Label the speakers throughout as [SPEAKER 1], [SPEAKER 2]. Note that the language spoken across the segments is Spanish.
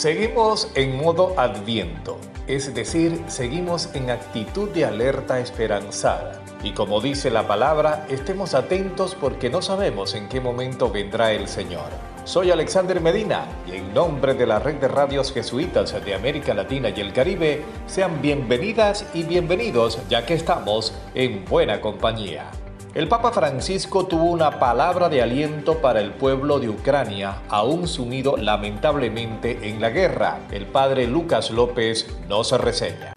[SPEAKER 1] Seguimos en modo adviento, es decir, seguimos en actitud de alerta esperanzada. Y como dice la palabra, estemos atentos porque no sabemos en qué momento vendrá el Señor. Soy Alexander Medina y en nombre de la red de radios jesuitas de América Latina y el Caribe, sean bienvenidas y bienvenidos ya que estamos en buena compañía. El Papa Francisco tuvo una palabra de aliento para el pueblo de Ucrania, aún sumido lamentablemente en la guerra. El padre Lucas López nos reseña.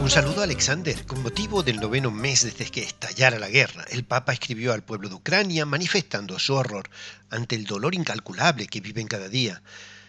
[SPEAKER 2] Un saludo a Alexander. Con motivo del noveno mes desde que estallara la guerra, el Papa escribió al pueblo de Ucrania manifestando su horror ante el dolor incalculable que viven cada día.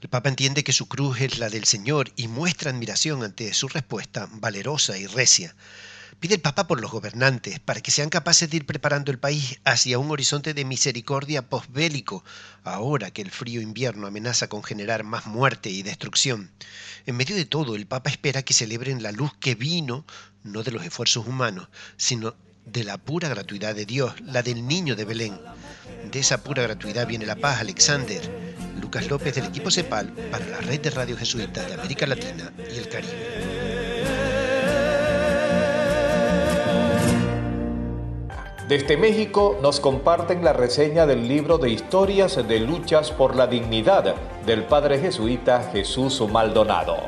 [SPEAKER 2] El Papa entiende que su cruz es la del Señor y muestra admiración ante su respuesta valerosa y recia. Pide el Papa por los gobernantes para que sean capaces de ir preparando el país hacia un horizonte de misericordia posbélico, ahora que el frío invierno amenaza con generar más muerte y destrucción. En medio de todo, el Papa espera que celebren la luz que vino, no de los esfuerzos humanos, sino de la pura gratuidad de Dios, la del niño de Belén. De esa pura gratuidad viene la paz, Alexander. Lucas López del equipo CEPAL para la red de radio jesuita de América Latina y el Caribe.
[SPEAKER 1] Desde México nos comparten la reseña del libro de historias de luchas por la dignidad del padre jesuita Jesús Maldonado.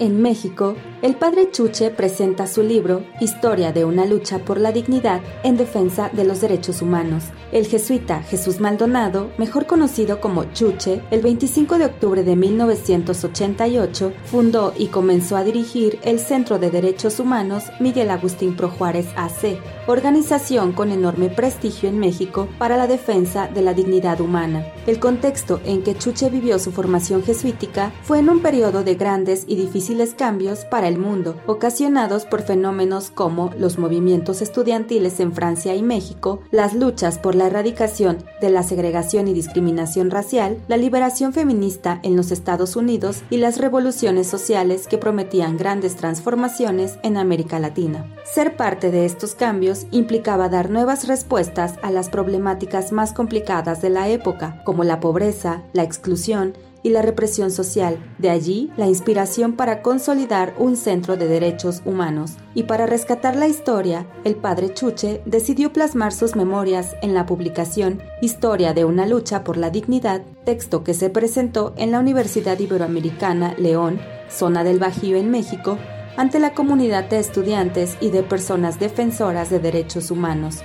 [SPEAKER 3] En México, el padre Chuche presenta su libro Historia de una lucha por la dignidad en defensa de los derechos humanos. El jesuita Jesús Maldonado, mejor conocido como Chuche, el 25 de octubre de 1988 fundó y comenzó a dirigir el Centro de Derechos Humanos Miguel Agustín Pro Juárez AC, organización con enorme prestigio en México para la defensa de la dignidad humana. El contexto en que Chuche vivió su formación jesuítica fue en un periodo de grandes y difíciles cambios para el mundo, ocasionados por fenómenos como los movimientos estudiantiles en Francia y México, las luchas por la erradicación de la segregación y discriminación racial, la liberación feminista en los Estados Unidos y las revoluciones sociales que prometían grandes transformaciones en América Latina. Ser parte de estos cambios implicaba dar nuevas respuestas a las problemáticas más complicadas de la época, como la pobreza, la exclusión, y la represión social. De allí la inspiración para consolidar un centro de derechos humanos. Y para rescatar la historia, el padre Chuche decidió plasmar sus memorias en la publicación Historia de una lucha por la dignidad, texto que se presentó en la Universidad Iberoamericana León, zona del Bajío en México, ante la comunidad de estudiantes y de personas defensoras de derechos humanos.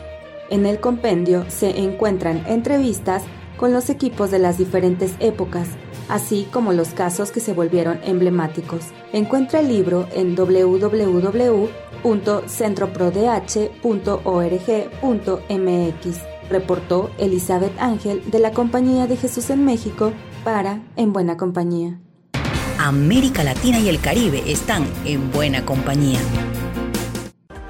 [SPEAKER 3] En el compendio se encuentran entrevistas con los equipos de las diferentes épocas, así como los casos que se volvieron emblemáticos. Encuentra el libro en www.centroprodh.org.mx, reportó Elizabeth Ángel de la Compañía de Jesús en México para En Buena Compañía.
[SPEAKER 4] América Latina y el Caribe están en buena compañía.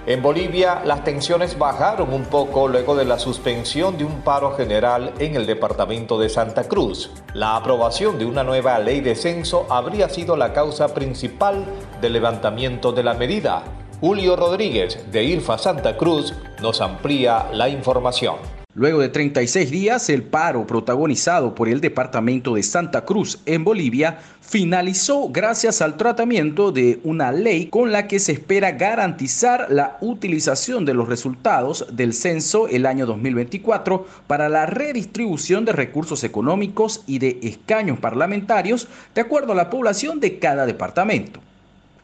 [SPEAKER 1] En Bolivia, las tensiones bajaron un poco luego de la suspensión de un paro general en el departamento de Santa Cruz. La aprobación de una nueva ley de censo habría sido la causa principal del levantamiento de la medida. Julio Rodríguez, de IRFA Santa Cruz, nos amplía la información.
[SPEAKER 5] Luego de 36 días, el paro protagonizado por el departamento de Santa Cruz en Bolivia finalizó gracias al tratamiento de una ley con la que se espera garantizar la utilización de los resultados del censo el año 2024 para la redistribución de recursos económicos y de escaños parlamentarios de acuerdo a la población de cada departamento.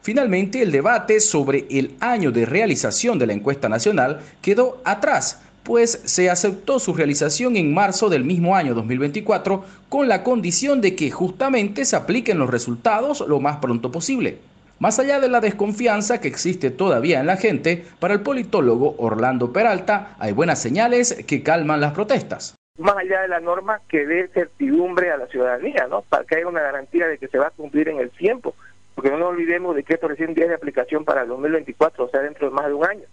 [SPEAKER 5] Finalmente, el debate sobre el año de realización de la encuesta nacional quedó atrás pues se aceptó su realización en marzo del mismo año 2024 con la condición de que justamente se apliquen los resultados lo más pronto posible. Más allá de la desconfianza que existe todavía en la gente, para el politólogo Orlando Peralta hay buenas señales que calman las protestas.
[SPEAKER 6] más allá de la norma que dé certidumbre a la ciudadanía, ¿no? Para que haya una garantía de que se va a cumplir en el tiempo, porque no nos olvidemos de que esto recién tiene de aplicación para el 2024, o sea, dentro de más de un año.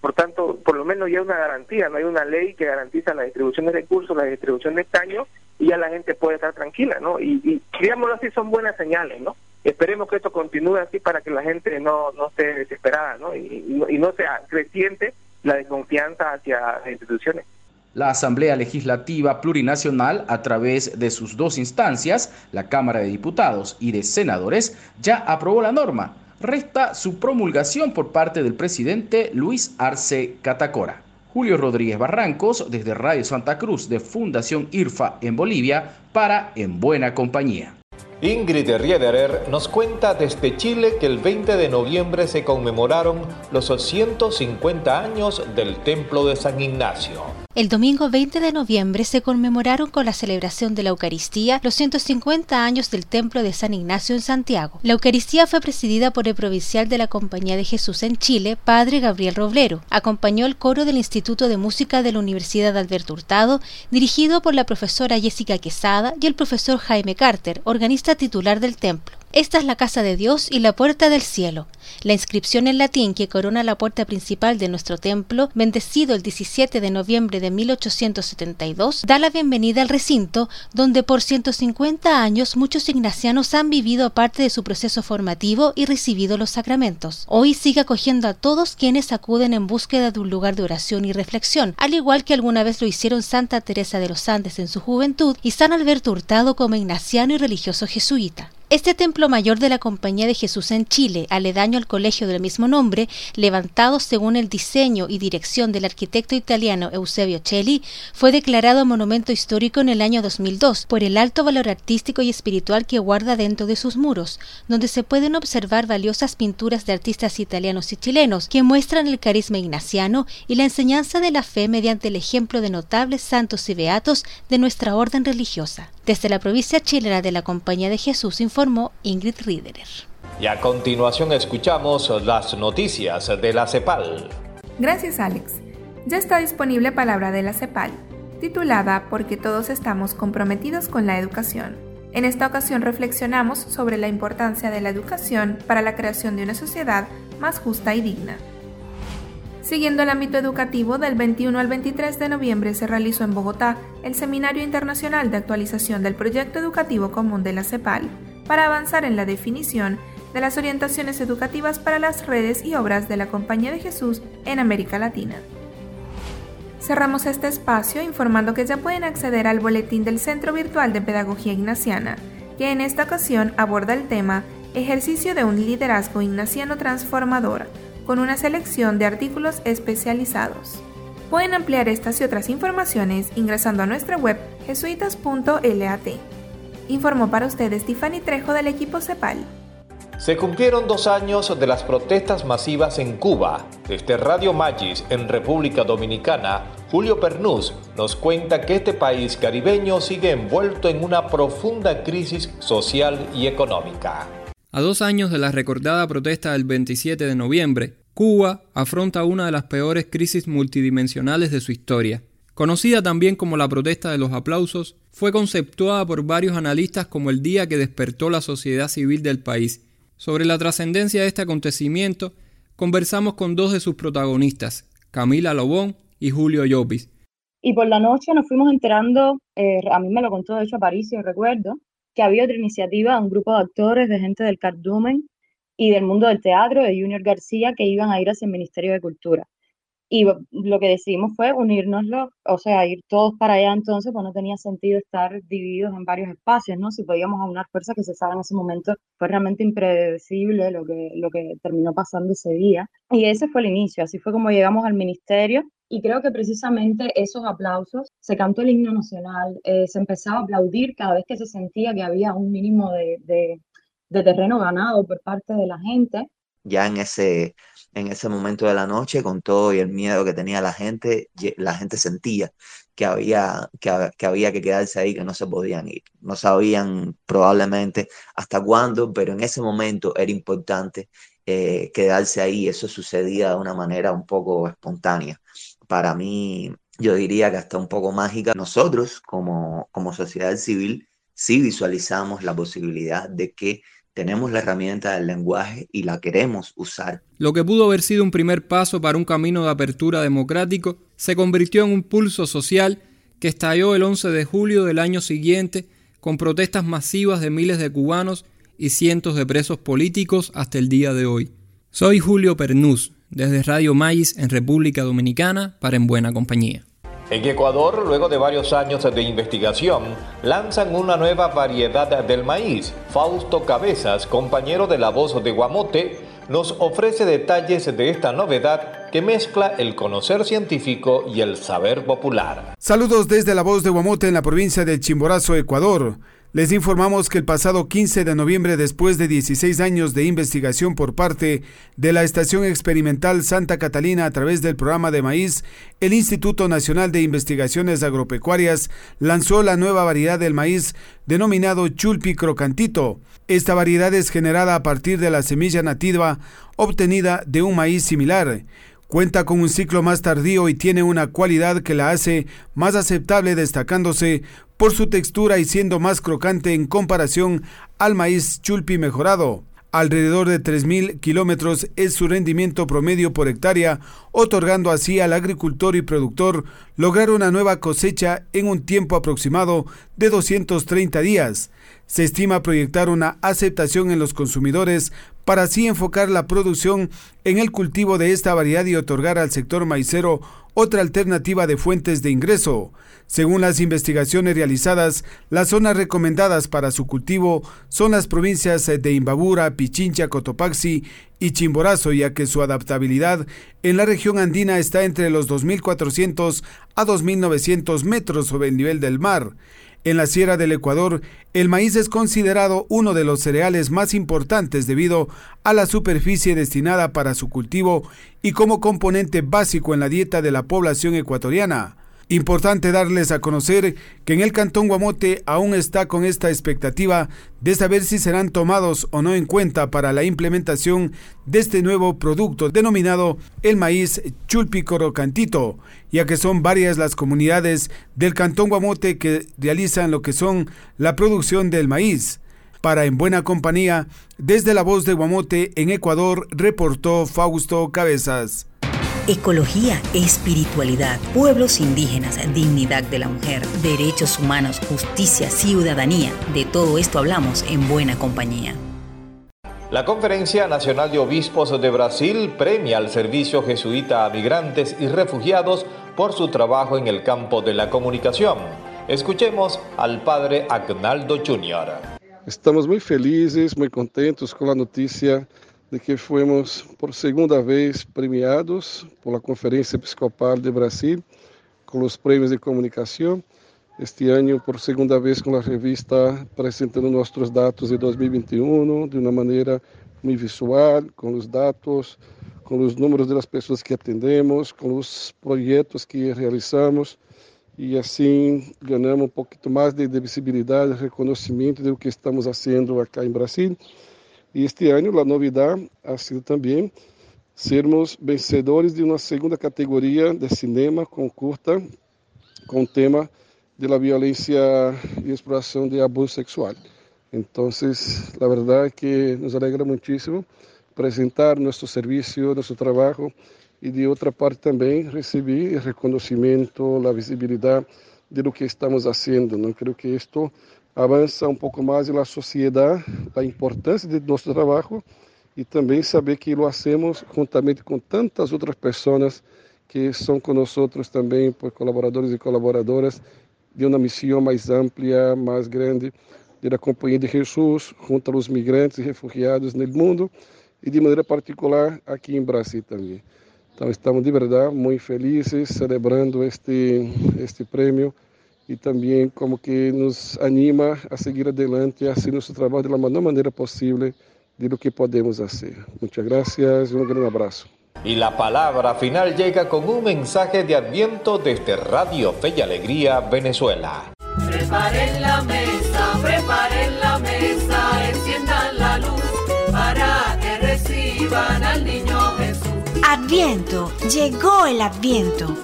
[SPEAKER 6] Por tanto, por lo menos ya hay una garantía, no hay una ley que garantiza la distribución de recursos, la distribución de estaño, y ya la gente puede estar tranquila, ¿no? Y, y digámoslo así, son buenas señales, ¿no? Esperemos que esto continúe así para que la gente no, no esté desesperada, ¿no? Y, y no sea creciente la desconfianza hacia las instituciones.
[SPEAKER 5] La Asamblea Legislativa Plurinacional, a través de sus dos instancias, la Cámara de Diputados y de Senadores, ya aprobó la norma. Resta su promulgación por parte del presidente Luis Arce Catacora. Julio Rodríguez Barrancos, desde Radio Santa Cruz de Fundación IRFA en Bolivia, para En Buena Compañía.
[SPEAKER 1] Ingrid Riederer nos cuenta desde Chile que el 20 de noviembre se conmemoraron los 150 años del Templo de San Ignacio.
[SPEAKER 7] El domingo 20 de noviembre se conmemoraron con la celebración de la Eucaristía los 150 años del Templo de San Ignacio en Santiago. La Eucaristía fue presidida por el provincial de la Compañía de Jesús en Chile, Padre Gabriel Roblero. Acompañó el coro del Instituto de Música de la Universidad Alberto Hurtado, dirigido por la profesora Jessica Quesada y el profesor Jaime Carter, organista titular del templo. Esta es la casa de Dios y la puerta del cielo. La inscripción en latín que corona la puerta principal de nuestro templo, bendecido el 17 de noviembre de 1872, da la bienvenida al recinto donde por 150 años muchos ignacianos han vivido parte de su proceso formativo y recibido los sacramentos. Hoy sigue acogiendo a todos quienes acuden en búsqueda de un lugar de oración y reflexión, al igual que alguna vez lo hicieron Santa Teresa de los Andes en su juventud y San Alberto Hurtado como ignaciano y religioso jesuita. Este templo mayor de la Compañía de Jesús en Chile, aledaño al colegio del mismo nombre, levantado según el diseño y dirección del arquitecto italiano Eusebio Celli, fue declarado monumento histórico en el año 2002 por el alto valor artístico y espiritual que guarda dentro de sus muros, donde se pueden observar valiosas pinturas de artistas italianos y chilenos que muestran el carisma ignaciano y la enseñanza de la fe mediante el ejemplo de notables santos y beatos de nuestra orden religiosa. Desde la provincia chilena de la Compañía de Jesús informó Ingrid Riederer.
[SPEAKER 1] Y a continuación escuchamos las noticias de la CEPAL.
[SPEAKER 8] Gracias Alex. Ya está disponible Palabra de la CEPAL, titulada Porque todos estamos comprometidos con la educación. En esta ocasión reflexionamos sobre la importancia de la educación para la creación de una sociedad más justa y digna. Siguiendo el ámbito educativo, del 21 al 23 de noviembre se realizó en Bogotá el Seminario Internacional de Actualización del Proyecto Educativo Común de la CEPAL, para avanzar en la definición de las orientaciones educativas para las redes y obras de la Compañía de Jesús en América Latina. Cerramos este espacio informando que ya pueden acceder al boletín del Centro Virtual de Pedagogía Ignaciana, que en esta ocasión aborda el tema Ejercicio de un liderazgo ignaciano transformador, con una selección de artículos especializados. Pueden ampliar estas y otras informaciones ingresando a nuestra web jesuitas.lat. Informó para ustedes Tiffany Trejo del equipo CEPAL.
[SPEAKER 1] Se cumplieron dos años de las protestas masivas en Cuba. Desde Radio Magis, en República Dominicana, Julio Pernús nos cuenta que este país caribeño sigue envuelto en una profunda crisis social y económica.
[SPEAKER 9] A dos años de la recordada protesta del 27 de noviembre, Cuba afronta una de las peores crisis multidimensionales de su historia. Conocida también como la protesta de los aplausos, fue conceptuada por varios analistas como el día que despertó la sociedad civil del país. Sobre la trascendencia de este acontecimiento, conversamos con dos de sus protagonistas, Camila Lobón y Julio Llopis.
[SPEAKER 10] Y por la noche nos fuimos enterando, eh, a mí me lo contó de hecho y recuerdo, que había otra iniciativa, un grupo de actores, de gente del Cardumen, y del mundo del teatro de Junior García que iban a ir hacia el Ministerio de Cultura. Y lo que decidimos fue unirnos, o sea, ir todos para allá entonces, pues no tenía sentido estar divididos en varios espacios, ¿no? Si podíamos aunar fuerzas que se sabe en ese momento, fue realmente impredecible lo que, lo que terminó pasando ese día. Y ese fue el inicio, así fue como llegamos al ministerio. Y creo que precisamente esos aplausos, se cantó el himno nacional, eh, se empezaba a aplaudir cada vez que se sentía que había un mínimo de, de terreno ganado por parte de la gente.
[SPEAKER 11] Ya en ese, en ese momento de la noche, con todo y el miedo que tenía la gente, la gente sentía que había que, que, había que quedarse ahí, que no se podían ir. No sabían probablemente hasta cuándo, pero en ese momento era importante eh, quedarse ahí. Eso sucedía de una manera un poco espontánea. Para mí, yo diría que hasta un poco mágica. Nosotros como, como sociedad civil sí visualizamos la posibilidad de que tenemos la herramienta del lenguaje y la queremos usar.
[SPEAKER 9] Lo que pudo haber sido un primer paso para un camino de apertura democrático se convirtió en un pulso social que estalló el 11 de julio del año siguiente con protestas masivas de miles de cubanos y cientos de presos políticos hasta el día de hoy. Soy Julio Pernús, desde Radio Maíz en República Dominicana para En Buena Compañía.
[SPEAKER 1] En Ecuador, luego de varios años de investigación, lanzan una nueva variedad del maíz. Fausto Cabezas, compañero de la voz de Guamote, nos ofrece detalles de esta novedad que mezcla el conocer científico y el saber popular.
[SPEAKER 12] Saludos desde la voz de Guamote en la provincia de Chimborazo, Ecuador. Les informamos que el pasado 15 de noviembre, después de 16 años de investigación por parte de la Estación Experimental Santa Catalina a través del programa de maíz, el Instituto Nacional de Investigaciones Agropecuarias lanzó la nueva variedad del maíz denominado Chulpi Crocantito. Esta variedad es generada a partir de la semilla nativa obtenida de un maíz similar. Cuenta con un ciclo más tardío y tiene una cualidad que la hace más aceptable destacándose por su textura y siendo más crocante en comparación al maíz chulpi mejorado. Alrededor de 3.000 kilómetros es su rendimiento promedio por hectárea, otorgando así al agricultor y productor lograr una nueva cosecha en un tiempo aproximado de 230 días. Se estima proyectar una aceptación en los consumidores para así enfocar la producción en el cultivo de esta variedad y otorgar al sector maicero otra alternativa de fuentes de ingreso. Según las investigaciones realizadas, las zonas recomendadas para su cultivo son las provincias de Imbabura, Pichincha, Cotopaxi y Chimborazo, ya que su adaptabilidad en la región andina está entre los 2.400 a 2.900 metros sobre el nivel del mar. En la Sierra del Ecuador, el maíz es considerado uno de los cereales más importantes debido a la superficie destinada para su cultivo y como componente básico en la dieta de la población ecuatoriana. Importante darles a conocer que en el Cantón Guamote aún está con esta expectativa de saber si serán tomados o no en cuenta para la implementación de este nuevo producto denominado el maíz chulpicoro cantito, ya que son varias las comunidades del Cantón Guamote que realizan lo que son la producción del maíz. Para En Buena Compañía, desde la voz de Guamote en Ecuador, reportó Fausto Cabezas.
[SPEAKER 4] Ecología, espiritualidad, pueblos indígenas, dignidad de la mujer, derechos humanos, justicia, ciudadanía. De todo esto hablamos en buena compañía.
[SPEAKER 1] La Conferencia Nacional de Obispos de Brasil premia al servicio jesuita a migrantes y refugiados por su trabajo en el campo de la comunicación. Escuchemos al padre Agnaldo Jr.
[SPEAKER 13] Estamos muy felices, muy contentos con la noticia de que fomos por segunda vez premiados por la Conferência Episcopal de Brasil com os prêmios de comunicação. Este ano, por segunda vez, com a revista apresentando nossos dados de 2021 de uma maneira muito visual, com os dados, com os números das pessoas que atendemos, com os projetos que realizamos e assim ganhamos um pouquinho mais de visibilidade, reconhecimento do que estamos fazendo aqui em Brasil e este ano a novidade ha sido também sermos vencedores de uma segunda categoria de cinema com curta com tema de la violência e exploração de abuso sexual. Então, a verdade é que nos alegra muitíssimo apresentar nosso serviço, nosso trabalho e de outra parte também receber reconhecimento, a visibilidade de lo que estamos fazendo. Não creio que isto avança um pouco mais na sociedade, a importância de nosso trabalho e também saber que lo hacemos juntamente com tantas outras pessoas que são conosco também, por colaboradores e colaboradoras, de uma missão mais ampla, mais grande, da Companhia de Jesus, junto aos migrantes e refugiados no mundo e de maneira particular aqui em Brasil também. Então estamos de verdade muito felizes celebrando este este prêmio e também como que nos anima a seguir adelante e fazer nosso trabalho da melhor maneira possível de lo que podemos fazer. Muchas gracias e um grande abraço.
[SPEAKER 1] Y la palabra final llega con un mensaje de adviento desde Radio Fe y Alegría, Venezuela.
[SPEAKER 14] Preparen la mesa, preparen la mesa, enciendan la luz para que reciban al niño Jesús.
[SPEAKER 15] Adviento, llegó el adviento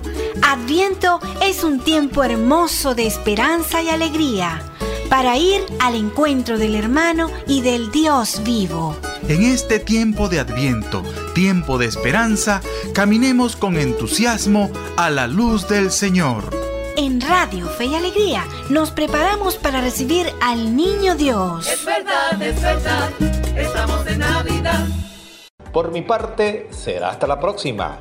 [SPEAKER 15] Adviento es un tiempo hermoso de esperanza y alegría para ir al encuentro del hermano y del Dios vivo.
[SPEAKER 16] En este tiempo de Adviento, tiempo de esperanza, caminemos con entusiasmo a la luz del Señor.
[SPEAKER 15] En Radio Fe y Alegría nos preparamos para recibir al Niño Dios.
[SPEAKER 14] Es verdad, es verdad, estamos en Navidad.
[SPEAKER 1] Por mi parte, será hasta la próxima.